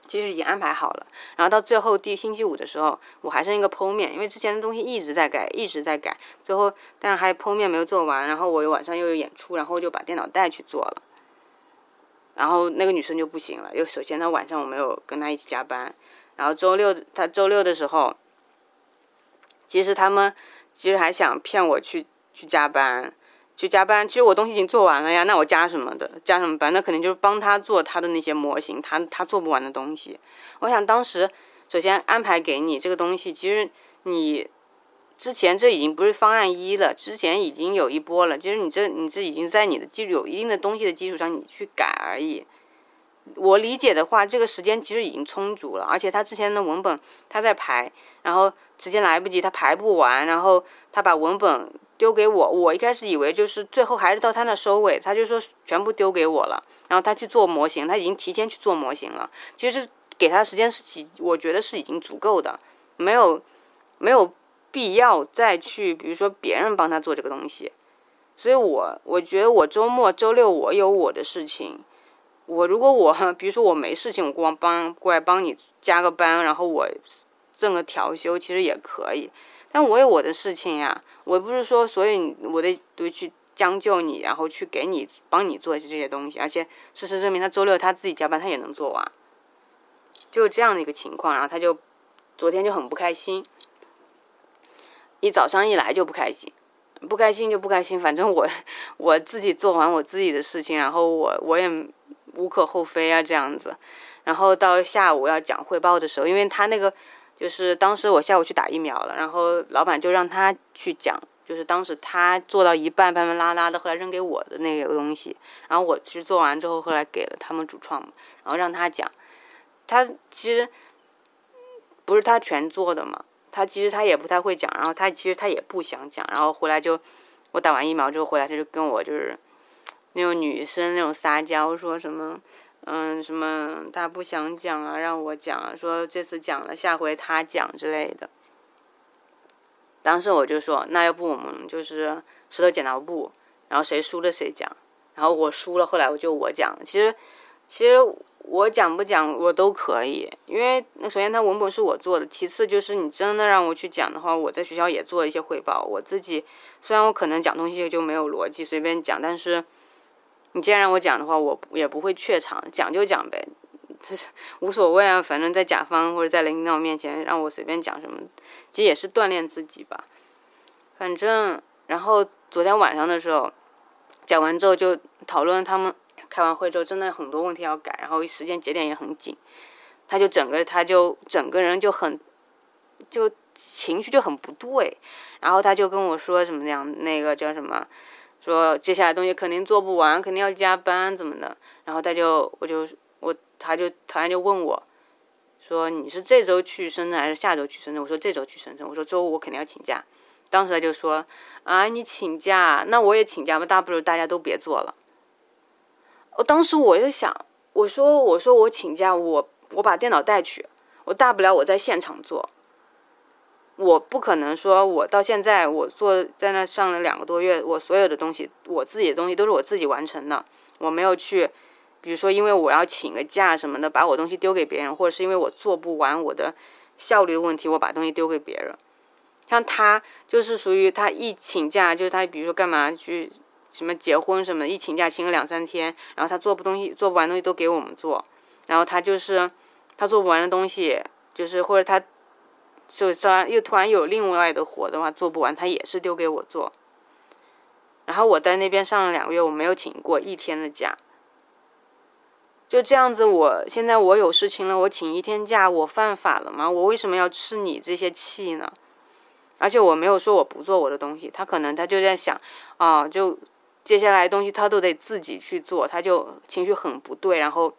其实已经安排好了，然后到最后第星期五的时候，我还剩一个剖面，因为之前的东西一直在改，一直在改，最后但是还剖面没有做完，然后我晚上又有演出，然后就把电脑带去做了。然后那个女生就不行了，又首先她晚上我没有跟她一起加班，然后周六她周六的时候，其实他们其实还想骗我去去加班。去加班，其实我东西已经做完了呀，那我加什么的？加什么班？那肯定就是帮他做他的那些模型，他他做不完的东西。我想当时首先安排给你这个东西，其实你之前这已经不是方案一了，之前已经有一波了。其实你这你这已经在你的基础有一定的东西的基础上，你去改而已。我理解的话，这个时间其实已经充足了，而且他之前的文本他在排，然后时间来不及，他排不完，然后他把文本。丢给我，我一开始以为就是最后还是到他那收尾，他就说全部丢给我了，然后他去做模型，他已经提前去做模型了。其实给他时间是几，我觉得是已经足够的，没有没有必要再去，比如说别人帮他做这个东西。所以我我觉得我周末周六我有我的事情，我如果我比如说我没事情，我光帮过来帮你加个班，然后我挣个调休，其实也可以。但我有我的事情呀，我不是说所以我得都去将就你，然后去给你帮你做这些东西，而且事实证明他周六他自己加班他也能做完，就这样的一个情况，然后他就昨天就很不开心，一早上一来就不开心，不开心就不开心，反正我我自己做完我自己的事情，然后我我也无可厚非啊这样子，然后到下午要讲汇报的时候，因为他那个。就是当时我下午去打疫苗了，然后老板就让他去讲，就是当时他做到一半半半拉拉的，后来扔给我的那个东西，然后我其实做完之后，后来给了他们主创嘛，然后让他讲，他其实不是他全做的嘛，他其实他也不太会讲，然后他其实他也不想讲，然后回来就我打完疫苗之后回来，他就跟我就是那种女生那种撒娇，说什么。嗯，什么他不想讲啊，让我讲啊，说这次讲了，下回他讲之类的。当时我就说，那要不我们就是石头剪刀布，然后谁输了谁讲。然后我输了，后来我就我讲。其实，其实我讲不讲我都可以，因为那首先他文本是我做的，其次就是你真的让我去讲的话，我在学校也做了一些汇报。我自己虽然我可能讲东西就没有逻辑，随便讲，但是。你既然让我讲的话，我也不会怯场，讲就讲呗，这是无所谓啊。反正在甲方或者在领导面前让我随便讲什么，其实也是锻炼自己吧。反正，然后昨天晚上的时候讲完之后就讨论，他们开完会之后真的很多问题要改，然后时间节点也很紧，他就整个他就整个人就很就情绪就很不对，然后他就跟我说什么样那个叫什么。说接下来东西肯定做不完，肯定要加班怎么的？然后他就我就我他就突然就问我，说你是这周去深圳还是下周去深圳？我说这周去深圳。我说周五我肯定要请假。当时他就说啊，你请假，那我也请假吧，大不如大家都别做了。我当时我就想，我说我说我请假，我我把电脑带去，我大不了我在现场做。我不可能说，我到现在我做在那上了两个多月，我所有的东西，我自己的东西都是我自己完成的。我没有去，比如说因为我要请个假什么的，把我东西丢给别人，或者是因为我做不完我的效率问题，我把东西丢给别人。像他就是属于他一请假，就是他比如说干嘛去什么结婚什么，一请假请个两三天，然后他做不东西做不完东西都给我们做，然后他就是他做不完的东西。就是或者他就突然又突然有另外的活的话做不完，他也是丢给我做。然后我在那边上了两个月，我没有请过一天的假。就这样子，我现在我有事情了，我请一天假，我犯法了吗？我为什么要吃你这些气呢？而且我没有说我不做我的东西，他可能他就在想，啊，就接下来东西他都得自己去做，他就情绪很不对。然后，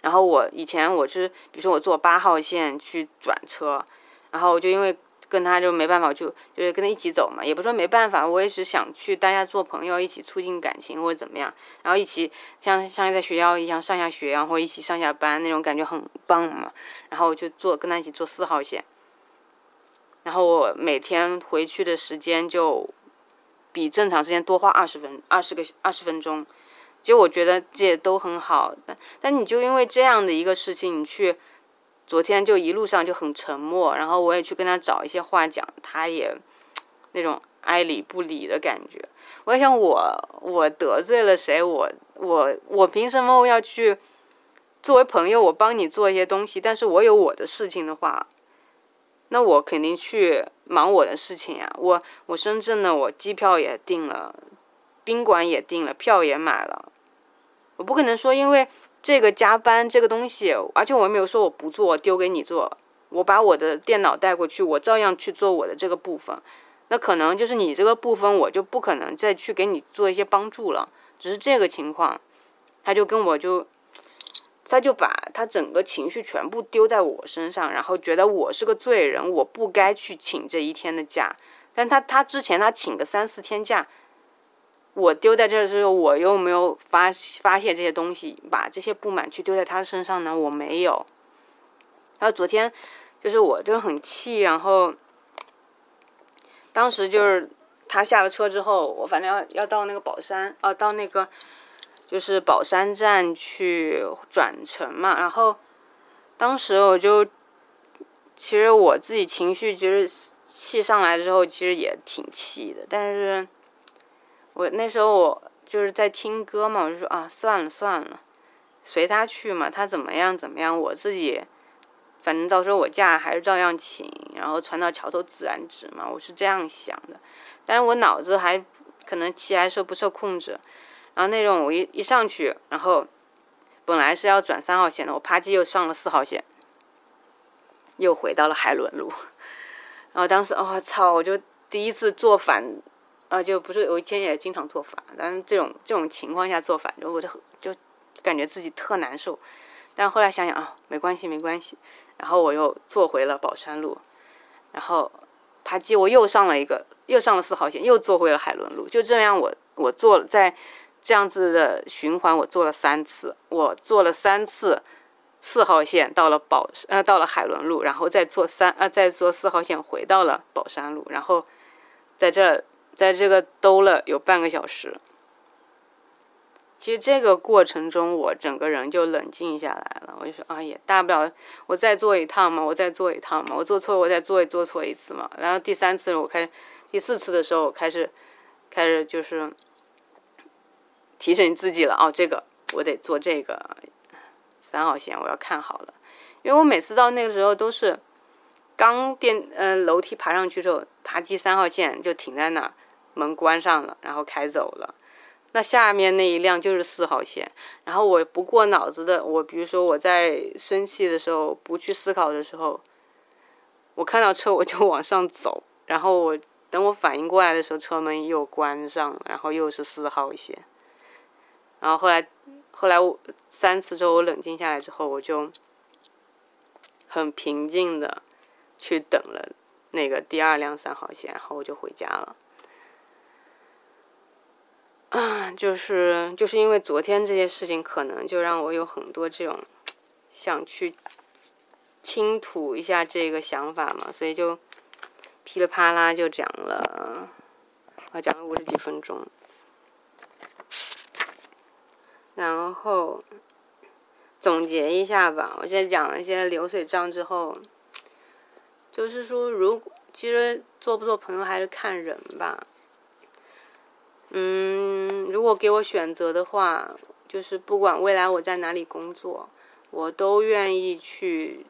然后我以前我是，比如说我坐八号线去转车，然后我就因为。跟他就没办法，就就是跟他一起走嘛，也不说没办法，我也是想去大家做朋友，一起促进感情或者怎么样，然后一起像像在学校一样上下学，然后一起上下班那种感觉很棒嘛。然后我就坐跟他一起坐四号线，然后我每天回去的时间就比正常时间多花二十分二十个二十分钟，其实我觉得这都很好，但但你就因为这样的一个事情，你去。昨天就一路上就很沉默，然后我也去跟他找一些话讲，他也那种爱理不理的感觉。我想，我我得罪了谁？我我我凭什么要去作为朋友？我帮你做一些东西，但是我有我的事情的话，那我肯定去忙我的事情呀。我我深圳的我机票也订了，宾馆也订了，票也买了，我不可能说因为。这个加班这个东西，而且我也没有说我不做，丢给你做。我把我的电脑带过去，我照样去做我的这个部分。那可能就是你这个部分，我就不可能再去给你做一些帮助了。只是这个情况，他就跟我就，他就把他整个情绪全部丢在我身上，然后觉得我是个罪人，我不该去请这一天的假。但他他之前他请个三四天假。我丢在这儿的时候，我又没有发发泄这些东西，把这些不满去丢在他身上呢？我没有。然后昨天，就是我就很气，然后当时就是他下了车之后，我反正要要到那个宝山啊，到那个就是宝山站去转乘嘛。然后当时我就，其实我自己情绪其实气上来之后，其实也挺气的，但是。我那时候我就是在听歌嘛，我就说啊，算了算了，随他去嘛，他怎么样怎么样，我自己反正到时候我假还是照样请，然后船到桥头自然直嘛，我是这样想的。但是我脑子还可能气还受不受控制，然后那种我一一上去，然后本来是要转三号线的，我啪叽又上了四号线，又回到了海伦路，然后当时哦操，我就第一次坐反。啊，就不是我以前也经常做法，但是这种这种情况下做法，就我就就感觉自己特难受。但后来想想啊，没关系没关系，然后我又坐回了宝山路，然后啪叽我又上了一个，又上了四号线，又坐回了海伦路。就这样，我我坐在这样子的循环，我做了三次，我坐了三次四号线到了宝呃到了海伦路，然后再坐三呃再坐四号线回到了宝山路，然后在这。在这个兜了有半个小时，其实这个过程中我整个人就冷静下来了。我就说，哎呀，大不了我再做一趟嘛，我再做一趟嘛，我做错我再做一做错一次嘛。然后第三次我开，第四次的时候我开始，开始就是提醒自己了。哦，这个我得做这个三号线，我要看好了，因为我每次到那个时候都是刚电嗯楼梯爬上去之后，爬机三号线就停在那儿。门关上了，然后开走了。那下面那一辆就是四号线。然后我不过脑子的，我比如说我在生气的时候，不去思考的时候，我看到车我就往上走。然后我等我反应过来的时候，车门又关上了，然后又是四号线。然后后来，后来我三次之后我冷静下来之后，我就很平静的去等了那个第二辆三号线，然后我就回家了。啊，就是就是因为昨天这些事情，可能就让我有很多这种想去倾吐一下这个想法嘛，所以就噼里啪啦就讲了，我讲了五十几分钟，然后总结一下吧。我现在讲了一些流水账之后，就是说，如果其实做不做朋友还是看人吧。嗯，如果给我选择的话，就是不管未来我在哪里工作，我都愿意去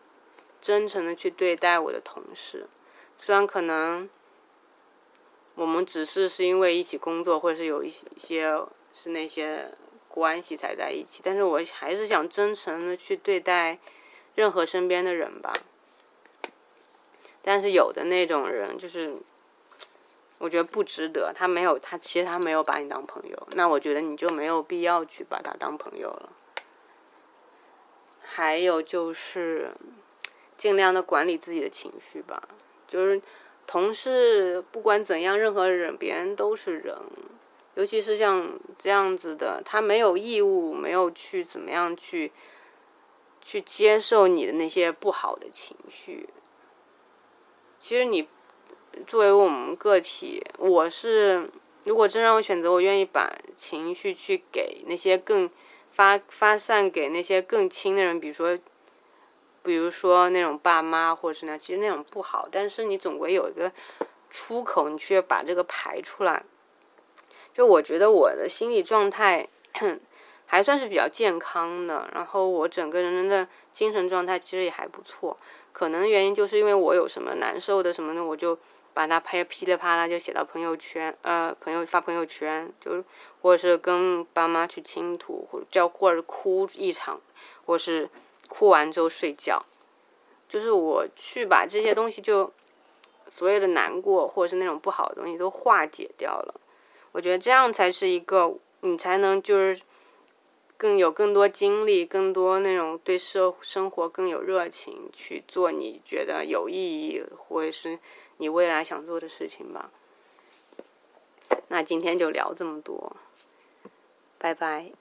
真诚的去对待我的同事，虽然可能我们只是是因为一起工作，或者是有一些是那些关系才在一起，但是我还是想真诚的去对待任何身边的人吧。但是有的那种人就是，我觉得不值得，他没有他其实他没有把你当朋友，那我觉得你就没有必要去把他当朋友了。还有就是，尽量的管理自己的情绪吧。就是同事不管怎样，任何人别人都是人，尤其是像这样子的，他没有义务，没有去怎么样去去接受你的那些不好的情绪。其实你作为我们个体，我是如果真让我选择，我愿意把情绪去给那些更。发发散给那些更亲的人，比如说，比如说那种爸妈，或者是那其实那种不好，但是你总归有一个出口，你去把这个排出来。就我觉得我的心理状态 还算是比较健康的，然后我整个人的精神状态其实也还不错。可能原因就是因为我有什么难受的什么的，我就。把它拍噼里啪啦就写到朋友圈，呃，朋友发朋友圈，就或者是跟爸妈去倾吐，或者叫或者哭一场，或是哭完之后睡觉，就是我去把这些东西就所有的难过或者是那种不好的东西都化解掉了。我觉得这样才是一个你才能就是更有更多精力，更多那种对社生活更有热情去做你觉得有意义或者是。你未来想做的事情吧。那今天就聊这么多，拜拜。